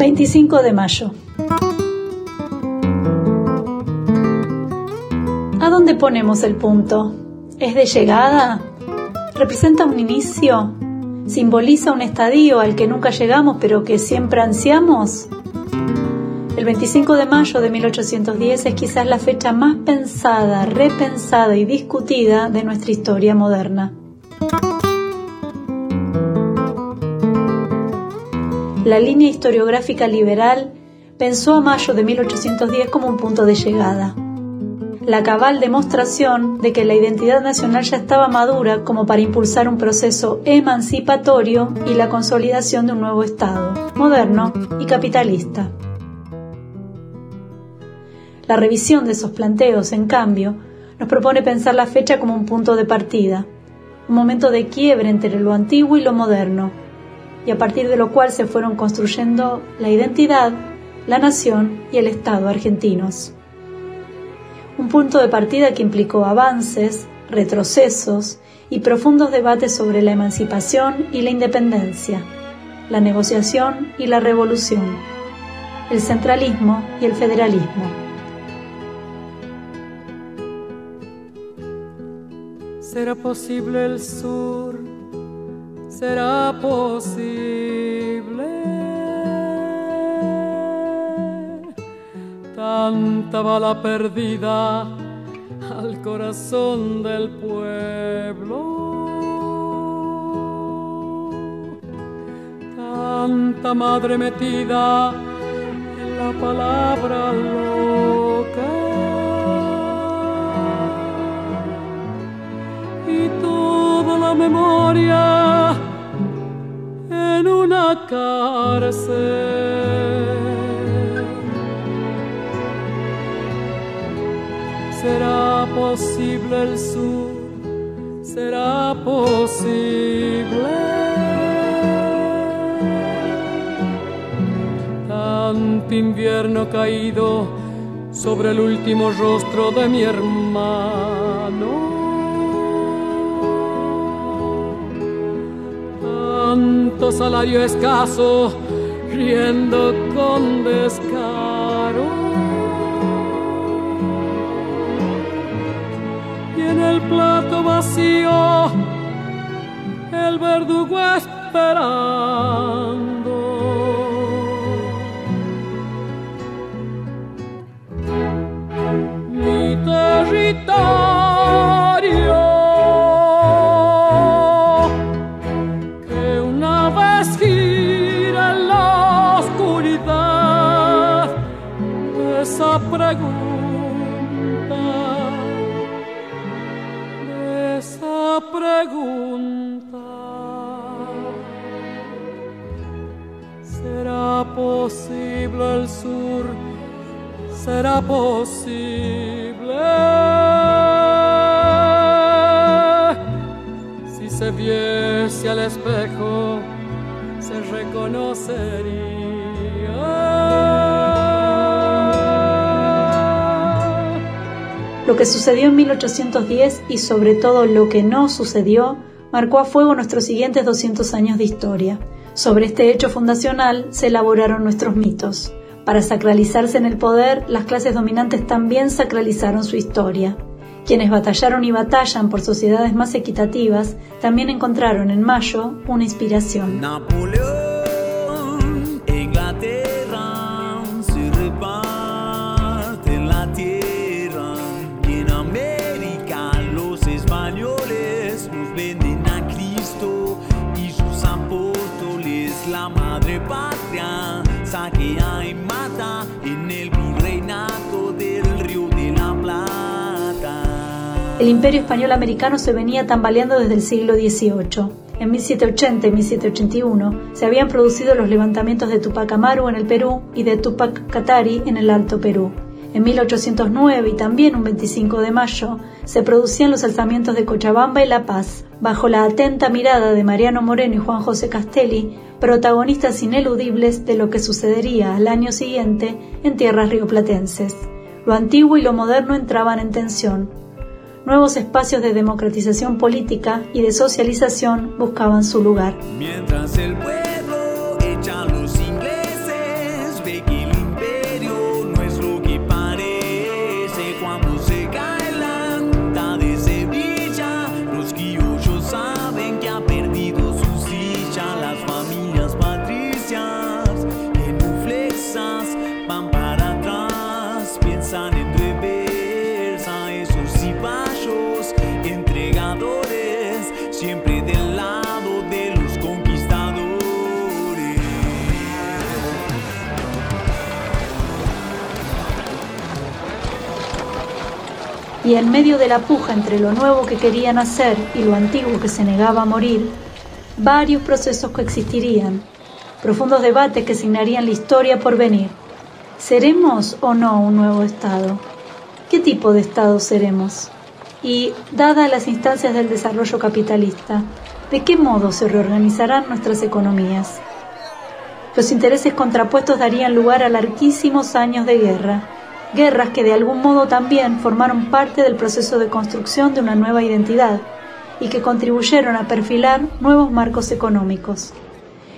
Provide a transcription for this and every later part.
25 de mayo. ¿A dónde ponemos el punto? ¿Es de llegada? ¿Representa un inicio? ¿Simboliza un estadio al que nunca llegamos pero que siempre ansiamos? El 25 de mayo de 1810 es quizás la fecha más pensada, repensada y discutida de nuestra historia moderna. La línea historiográfica liberal pensó a mayo de 1810 como un punto de llegada. La cabal demostración de que la identidad nacional ya estaba madura como para impulsar un proceso emancipatorio y la consolidación de un nuevo Estado, moderno y capitalista. La revisión de esos planteos, en cambio, nos propone pensar la fecha como un punto de partida, un momento de quiebre entre lo antiguo y lo moderno, y a partir de lo cual se fueron construyendo la identidad, la nación y el Estado argentinos. Un punto de partida que implicó avances, retrocesos y profundos debates sobre la emancipación y la independencia, la negociación y la revolución, el centralismo y el federalismo. ¿Será posible el sur? Será posible. Tanta bala perdida al corazón del pueblo. Tanta madre metida en la palabra loca. Y toda la memoria en una cárcel. ¿Será posible el sur? ¿Será posible? Tanto invierno caído sobre el último rostro de mi hermano salario escaso, riendo con descaro. Y en el plato vacío, el verdugo esperando. Posible el sur? ¿Será posible? Si se viese al espejo, se reconocería. Lo que sucedió en 1810 y sobre todo lo que no sucedió marcó a fuego nuestros siguientes 200 años de historia. Sobre este hecho fundacional se elaboraron nuestros mitos. Para sacralizarse en el poder, las clases dominantes también sacralizaron su historia. Quienes batallaron y batallan por sociedades más equitativas también encontraron en Mayo una inspiración. El imperio español americano se venía tambaleando desde el siglo XVIII. En 1780 y 1781 se habían producido los levantamientos de Tupac Amaru en el Perú y de Tupac Katari en el Alto Perú. En 1809 y también un 25 de mayo se producían los alzamientos de Cochabamba y La Paz, bajo la atenta mirada de Mariano Moreno y Juan José Castelli, protagonistas ineludibles de lo que sucedería al año siguiente en tierras rioplatenses. Lo antiguo y lo moderno entraban en tensión, nuevos espacios de democratización política y de socialización buscaban su lugar. Y en medio de la puja entre lo nuevo que querían hacer y lo antiguo que se negaba a morir, varios procesos coexistirían, profundos debates que signarían la historia por venir. ¿Seremos o no un nuevo Estado? ¿Qué tipo de Estado seremos? Y, dadas las instancias del desarrollo capitalista, ¿de qué modo se reorganizarán nuestras economías? Los intereses contrapuestos darían lugar a larguísimos años de guerra, guerras que de algún modo también formaron parte del proceso de construcción de una nueva identidad y que contribuyeron a perfilar nuevos marcos económicos.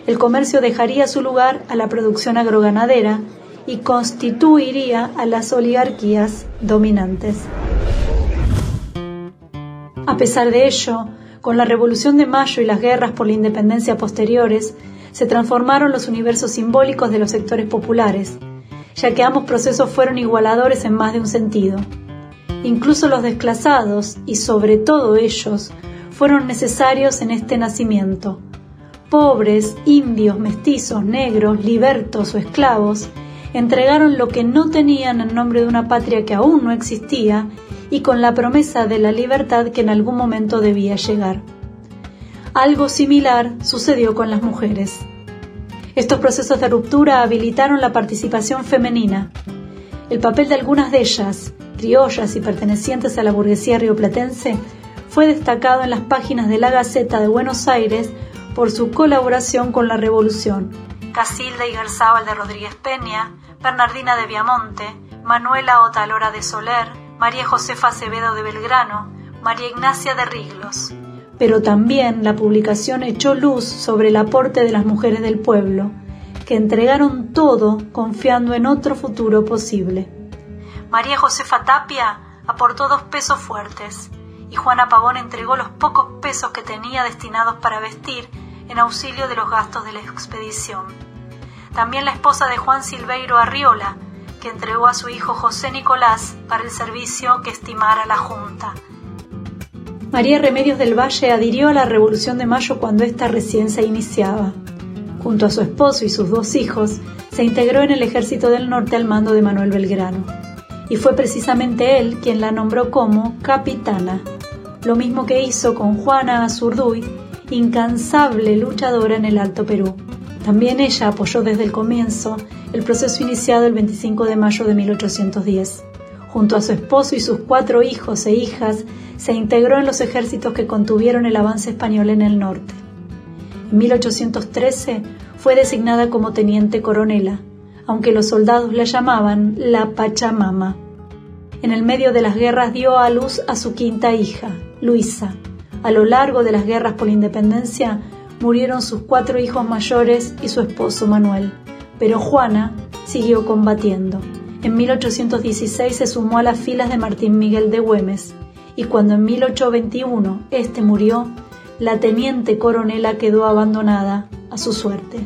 El comercio dejaría su lugar a la producción agroganadera y constituiría a las oligarquías dominantes. A pesar de ello, con la Revolución de Mayo y las guerras por la independencia posteriores, se transformaron los universos simbólicos de los sectores populares, ya que ambos procesos fueron igualadores en más de un sentido. Incluso los desclasados, y sobre todo ellos, fueron necesarios en este nacimiento. Pobres, indios, mestizos, negros, libertos o esclavos, entregaron lo que no tenían en nombre de una patria que aún no existía y con la promesa de la libertad que en algún momento debía llegar. Algo similar sucedió con las mujeres. Estos procesos de ruptura habilitaron la participación femenina. El papel de algunas de ellas, criollas y pertenecientes a la burguesía rioplatense, fue destacado en las páginas de la Gaceta de Buenos Aires por su colaboración con la Revolución. Casilda y Garzábal de Rodríguez Peña, Bernardina de Viamonte, Manuela Otalora de Soler, María Josefa Acevedo de Belgrano, María Ignacia de Riglos pero también la publicación echó luz sobre el aporte de las mujeres del pueblo, que entregaron todo confiando en otro futuro posible. María Josefa Tapia aportó dos pesos fuertes y Juana Pavón entregó los pocos pesos que tenía destinados para vestir en auxilio de los gastos de la expedición. También la esposa de Juan Silveiro Arriola, que entregó a su hijo José Nicolás para el servicio que estimara la Junta, María Remedios del Valle adhirió a la Revolución de Mayo cuando ésta recién se iniciaba. Junto a su esposo y sus dos hijos, se integró en el Ejército del Norte al mando de Manuel Belgrano. Y fue precisamente él quien la nombró como capitana, lo mismo que hizo con Juana Azurduy, incansable luchadora en el Alto Perú. También ella apoyó desde el comienzo el proceso iniciado el 25 de mayo de 1810. Junto a su esposo y sus cuatro hijos e hijas, se integró en los ejércitos que contuvieron el avance español en el norte. En 1813 fue designada como teniente coronela, aunque los soldados la llamaban la Pachamama. En el medio de las guerras dio a luz a su quinta hija, Luisa. A lo largo de las guerras por la independencia murieron sus cuatro hijos mayores y su esposo Manuel, pero Juana siguió combatiendo. En 1816 se sumó a las filas de Martín Miguel de Güemes y cuando en 1821 este murió, la teniente coronela quedó abandonada a su suerte.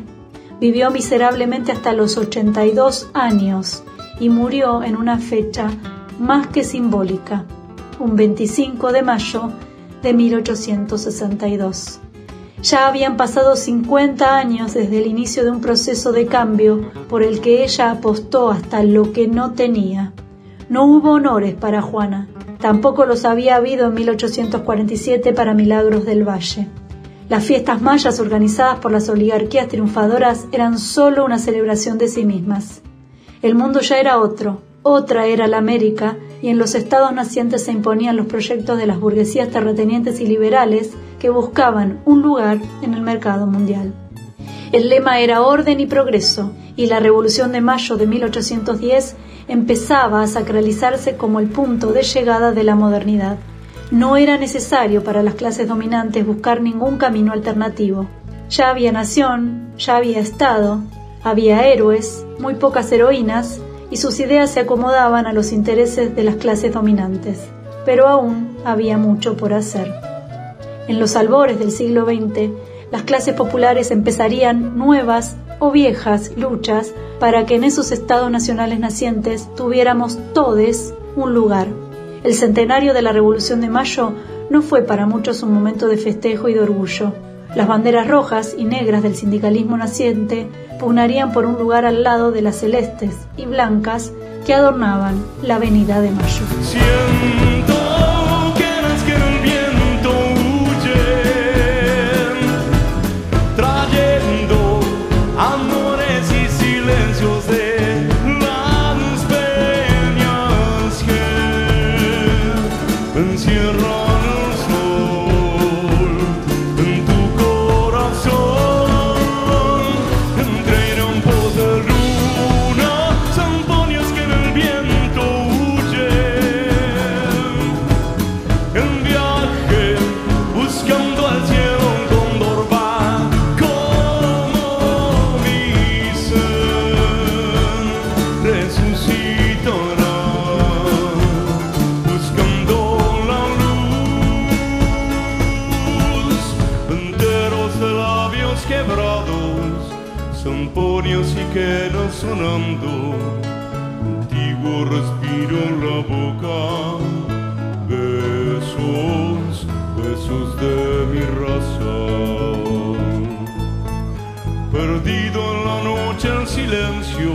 Vivió miserablemente hasta los 82 años y murió en una fecha más que simbólica, un 25 de mayo de 1862. Ya habían pasado 50 años desde el inicio de un proceso de cambio por el que ella apostó hasta lo que no tenía. No hubo honores para Juana, tampoco los había habido en 1847 para Milagros del Valle. Las fiestas mayas organizadas por las oligarquías triunfadoras eran solo una celebración de sí mismas. El mundo ya era otro, otra era la América, y en los estados nacientes se imponían los proyectos de las burguesías terratenientes y liberales que buscaban un lugar en el mercado mundial. El lema era orden y progreso, y la Revolución de Mayo de 1810 empezaba a sacralizarse como el punto de llegada de la modernidad. No era necesario para las clases dominantes buscar ningún camino alternativo. Ya había nación, ya había Estado, había héroes, muy pocas heroínas, y sus ideas se acomodaban a los intereses de las clases dominantes. Pero aún había mucho por hacer. En los albores del siglo XX, las clases populares empezarían nuevas o viejas luchas para que en esos estados nacionales nacientes tuviéramos todos un lugar. El centenario de la Revolución de Mayo no fue para muchos un momento de festejo y de orgullo. Las banderas rojas y negras del sindicalismo naciente pugnarían por un lugar al lado de las celestes y blancas que adornaban la Avenida de Mayo. Quedas sonando, antiguo respiro en la boca, besos, besos de mi raza. Perdido en la noche el silencio,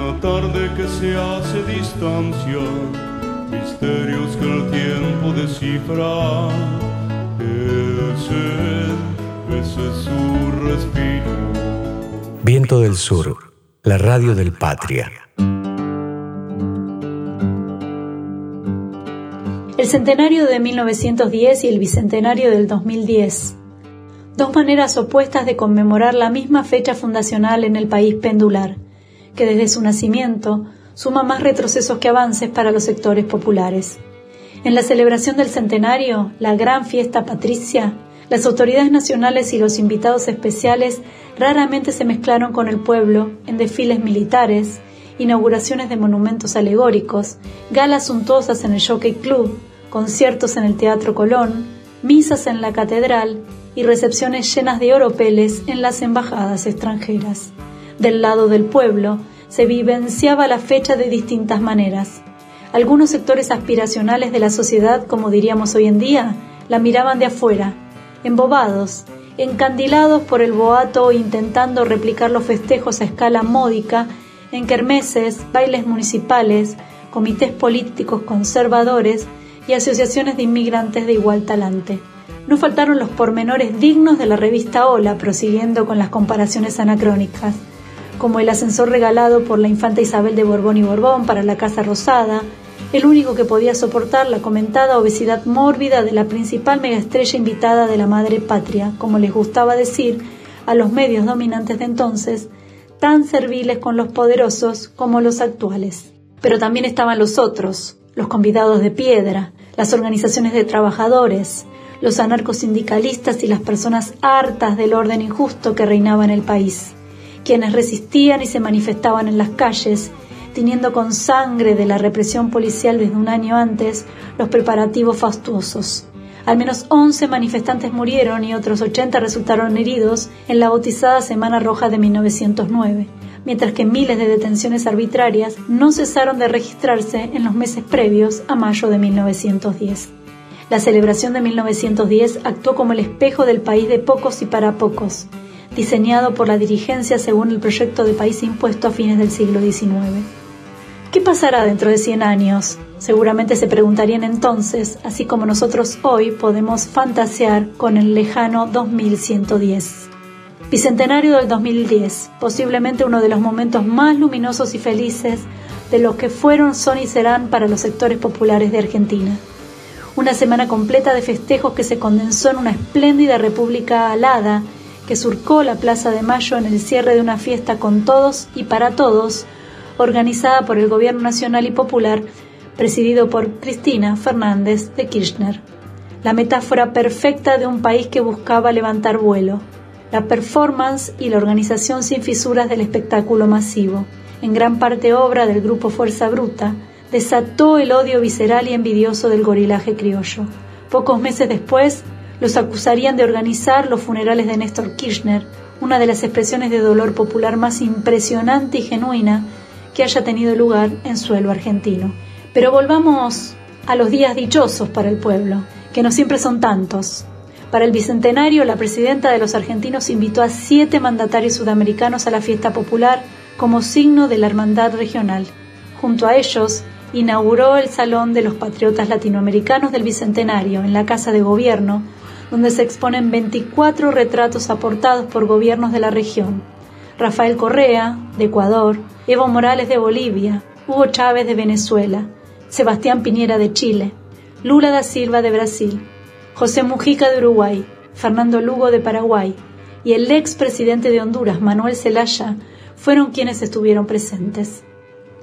la tarde que se hace distancia, misterios que el tiempo descifra. Ese, ese es su respiro. Del Sur, la radio del Patria. El centenario de 1910 y el bicentenario del 2010. Dos maneras opuestas de conmemorar la misma fecha fundacional en el país pendular, que desde su nacimiento suma más retrocesos que avances para los sectores populares. En la celebración del centenario, la gran fiesta patricia, las autoridades nacionales y los invitados especiales raramente se mezclaron con el pueblo en desfiles militares, inauguraciones de monumentos alegóricos, galas suntuosas en el Jockey Club, conciertos en el Teatro Colón, misas en la catedral y recepciones llenas de oropeles en las embajadas extranjeras. Del lado del pueblo se vivenciaba la fecha de distintas maneras. Algunos sectores aspiracionales de la sociedad, como diríamos hoy en día, la miraban de afuera, embobados, encandilados por el boato intentando replicar los festejos a escala módica en kermeses, bailes municipales, comités políticos conservadores y asociaciones de inmigrantes de igual talante. No faltaron los pormenores dignos de la revista Hola, prosiguiendo con las comparaciones anacrónicas, como el ascensor regalado por la infanta Isabel de Borbón y Borbón para la Casa Rosada, el único que podía soportar la comentada obesidad mórbida de la principal megaestrella invitada de la madre patria, como les gustaba decir a los medios dominantes de entonces, tan serviles con los poderosos como los actuales. Pero también estaban los otros, los convidados de piedra, las organizaciones de trabajadores, los anarcosindicalistas y las personas hartas del orden injusto que reinaba en el país, quienes resistían y se manifestaban en las calles teniendo con sangre de la represión policial desde un año antes los preparativos fastuosos. Al menos 11 manifestantes murieron y otros 80 resultaron heridos en la bautizada Semana Roja de 1909, mientras que miles de detenciones arbitrarias no cesaron de registrarse en los meses previos a mayo de 1910. La celebración de 1910 actuó como el espejo del país de pocos y para pocos, diseñado por la dirigencia según el proyecto de país impuesto a fines del siglo XIX. ¿Qué pasará dentro de 100 años? Seguramente se preguntarían entonces, así como nosotros hoy podemos fantasear con el lejano 2110. Bicentenario del 2010, posiblemente uno de los momentos más luminosos y felices de los que fueron, son y serán para los sectores populares de Argentina. Una semana completa de festejos que se condensó en una espléndida república alada que surcó la Plaza de Mayo en el cierre de una fiesta con todos y para todos, organizada por el Gobierno Nacional y Popular, presidido por Cristina Fernández de Kirchner. La metáfora perfecta de un país que buscaba levantar vuelo, la performance y la organización sin fisuras del espectáculo masivo, en gran parte obra del grupo Fuerza Bruta, desató el odio visceral y envidioso del gorilaje criollo. Pocos meses después, los acusarían de organizar los funerales de Néstor Kirchner, una de las expresiones de dolor popular más impresionante y genuina que haya tenido lugar en suelo argentino. Pero volvamos a los días dichosos para el pueblo, que no siempre son tantos. Para el Bicentenario, la presidenta de los argentinos invitó a siete mandatarios sudamericanos a la fiesta popular como signo de la hermandad regional. Junto a ellos, inauguró el Salón de los Patriotas Latinoamericanos del Bicentenario en la Casa de Gobierno, donde se exponen 24 retratos aportados por gobiernos de la región. Rafael Correa, de Ecuador, Evo Morales de Bolivia, Hugo Chávez de Venezuela, Sebastián Piñera de Chile, Lula da Silva de Brasil, José Mujica de Uruguay, Fernando Lugo de Paraguay y el ex presidente de Honduras, Manuel Zelaya, fueron quienes estuvieron presentes.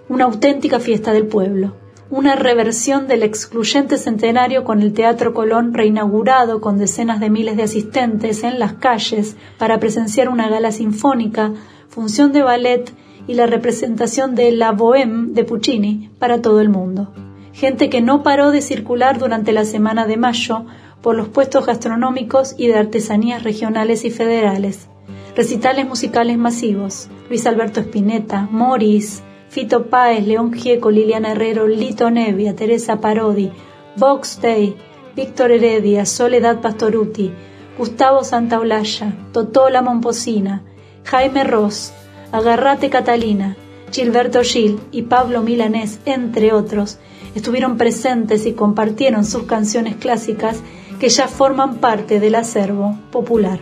Una auténtica fiesta del pueblo, una reversión del excluyente centenario con el Teatro Colón reinaugurado con decenas de miles de asistentes en las calles para presenciar una gala sinfónica, función de ballet y la representación de La Bohème de Puccini para todo el mundo. Gente que no paró de circular durante la semana de mayo por los puestos gastronómicos y de artesanías regionales y federales. Recitales musicales masivos. Luis Alberto Spinetta, Morris, Fito Páez, León Gieco, Liliana Herrero, Lito Nevia, Teresa Parodi, Vox Day, Víctor Heredia, Soledad Pastoruti, Gustavo Santaolalla, Totola Momposina, Jaime Ross, Agarrate Catalina, Gilberto Gil y Pablo Milanés, entre otros, estuvieron presentes y compartieron sus canciones clásicas que ya forman parte del acervo popular.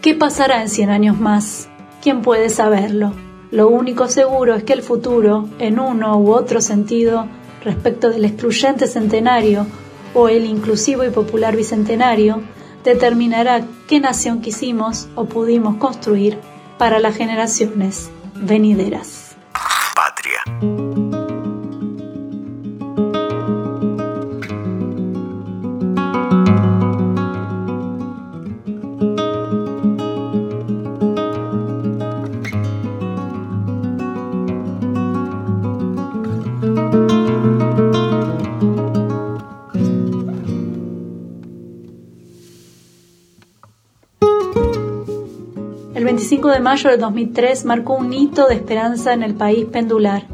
¿Qué pasará en 100 años más? ¿Quién puede saberlo? Lo único seguro es que el futuro, en uno u otro sentido, respecto del excluyente centenario o el inclusivo y popular bicentenario, determinará qué nación quisimos o pudimos construir para las generaciones venideras. Patria. De mayo de 2003 marcó un hito de esperanza en el país pendular,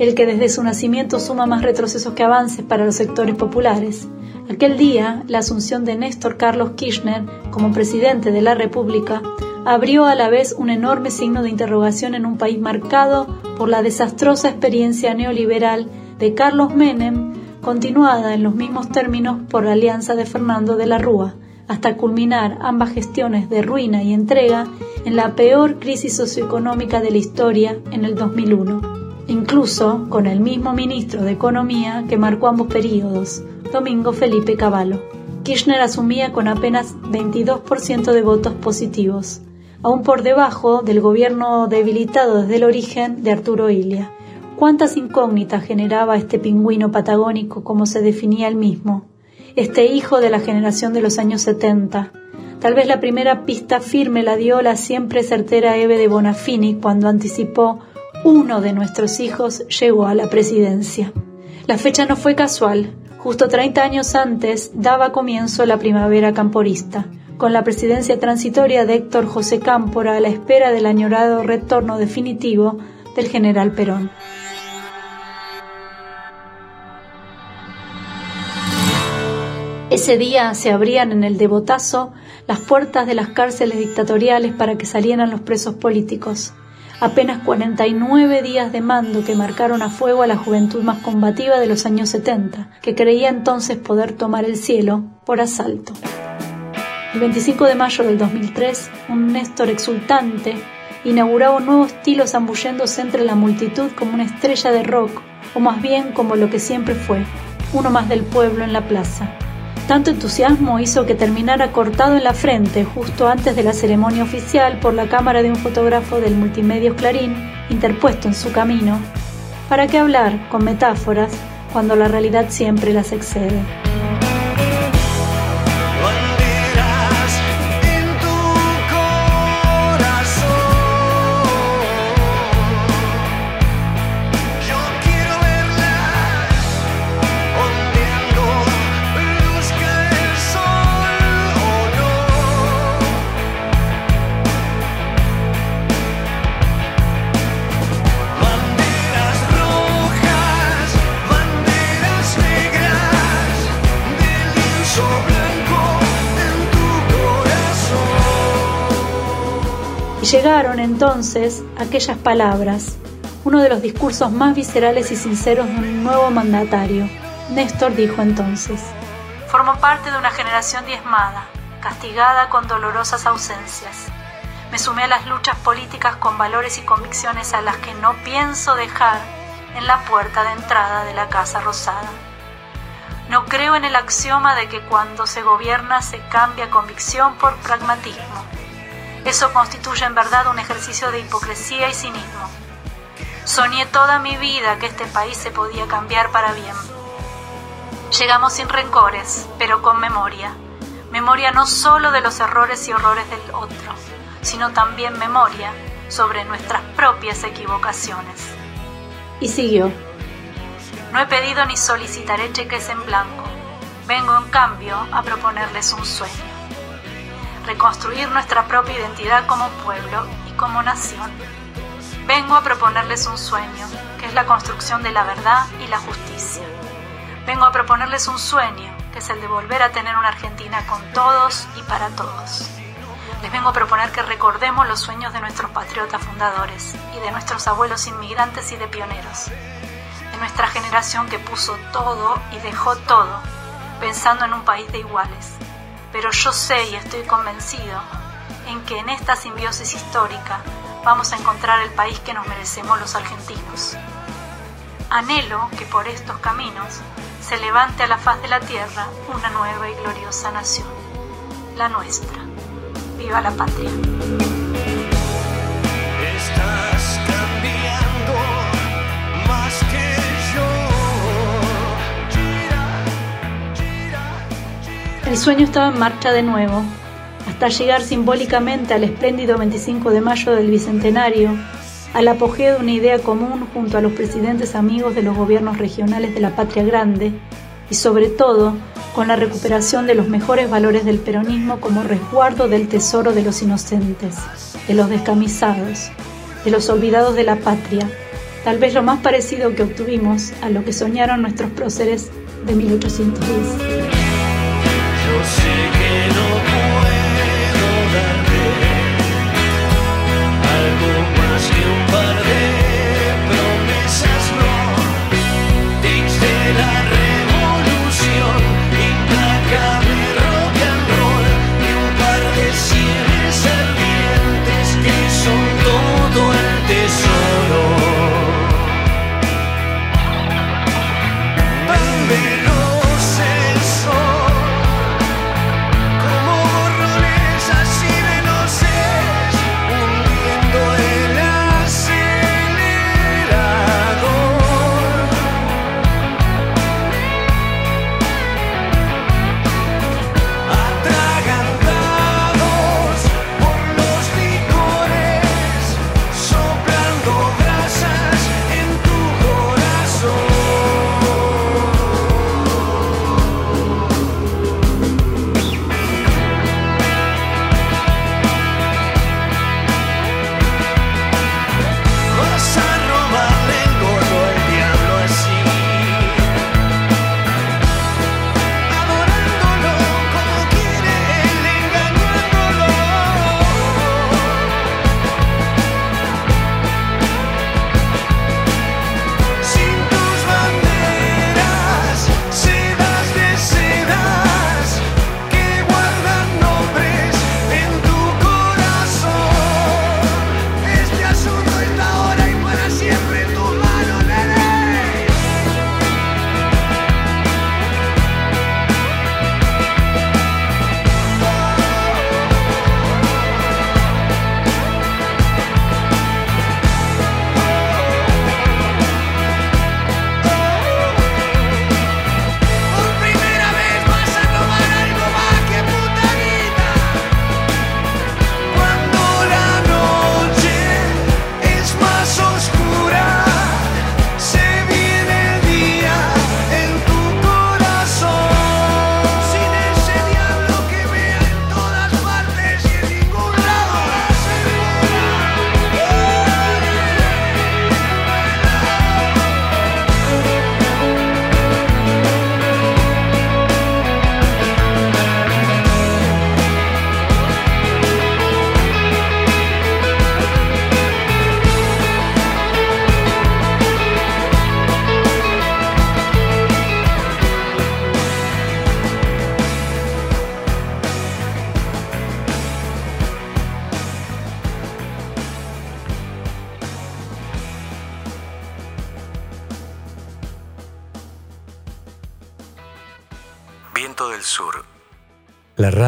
el que desde su nacimiento suma más retrocesos que avances para los sectores populares. Aquel día, la asunción de Néstor Carlos Kirchner como presidente de la República abrió a la vez un enorme signo de interrogación en un país marcado por la desastrosa experiencia neoliberal de Carlos Menem, continuada en los mismos términos por la alianza de Fernando de la Rúa, hasta culminar ambas gestiones de ruina y entrega en la peor crisis socioeconómica de la historia en el 2001, incluso con el mismo ministro de Economía que marcó ambos periodos, Domingo Felipe Cavallo. Kirchner asumía con apenas 22% de votos positivos, aún por debajo del gobierno debilitado desde el origen de Arturo Illia. ¿Cuántas incógnitas generaba este pingüino patagónico como se definía él mismo? Este hijo de la generación de los años 70. Tal vez la primera pista firme la dio la siempre certera Eve de Bonafini cuando anticipó uno de nuestros hijos llegó a la presidencia. La fecha no fue casual. Justo 30 años antes daba comienzo la primavera camporista, con la presidencia transitoria de Héctor José Cámpora a la espera del añorado retorno definitivo del general Perón. Ese día se abrían en el devotazo las puertas de las cárceles dictatoriales para que salieran los presos políticos. Apenas 49 días de mando que marcaron a fuego a la juventud más combativa de los años 70, que creía entonces poder tomar el cielo por asalto. El 25 de mayo del 2003, un Néstor exultante inauguraba un nuevo estilo zambulléndose entre la multitud como una estrella de rock, o más bien como lo que siempre fue, uno más del pueblo en la plaza. Tanto entusiasmo hizo que terminara cortado en la frente justo antes de la ceremonia oficial por la cámara de un fotógrafo del Multimedios Clarín, interpuesto en su camino, para qué hablar con metáforas cuando la realidad siempre las excede. Llegaron entonces aquellas palabras, uno de los discursos más viscerales y sinceros de un nuevo mandatario. Néstor dijo entonces, Formo parte de una generación diezmada, castigada con dolorosas ausencias. Me sumé a las luchas políticas con valores y convicciones a las que no pienso dejar en la puerta de entrada de la Casa Rosada. No creo en el axioma de que cuando se gobierna se cambia convicción por pragmatismo eso constituye en verdad un ejercicio de hipocresía y cinismo. Soñé toda mi vida que este país se podía cambiar para bien. Llegamos sin rencores, pero con memoria. Memoria no solo de los errores y horrores del otro, sino también memoria sobre nuestras propias equivocaciones. Y siguió. No he pedido ni solicitaré cheques en blanco. Vengo en cambio a proponerles un sueño. Reconstruir nuestra propia identidad como pueblo y como nación. Vengo a proponerles un sueño, que es la construcción de la verdad y la justicia. Vengo a proponerles un sueño, que es el de volver a tener una Argentina con todos y para todos. Les vengo a proponer que recordemos los sueños de nuestros patriotas fundadores y de nuestros abuelos inmigrantes y de pioneros, de nuestra generación que puso todo y dejó todo pensando en un país de iguales. Pero yo sé y estoy convencido en que en esta simbiosis histórica vamos a encontrar el país que nos merecemos los argentinos. Anhelo que por estos caminos se levante a la faz de la tierra una nueva y gloriosa nación, la nuestra. Viva la patria. El sueño estaba en marcha de nuevo, hasta llegar simbólicamente al espléndido 25 de mayo del Bicentenario, al apogeo de una idea común junto a los presidentes amigos de los gobiernos regionales de la Patria Grande y sobre todo con la recuperación de los mejores valores del peronismo como resguardo del tesoro de los inocentes, de los descamisados, de los olvidados de la patria, tal vez lo más parecido que obtuvimos a lo que soñaron nuestros próceres de 1810. Yo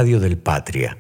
radio del Patria.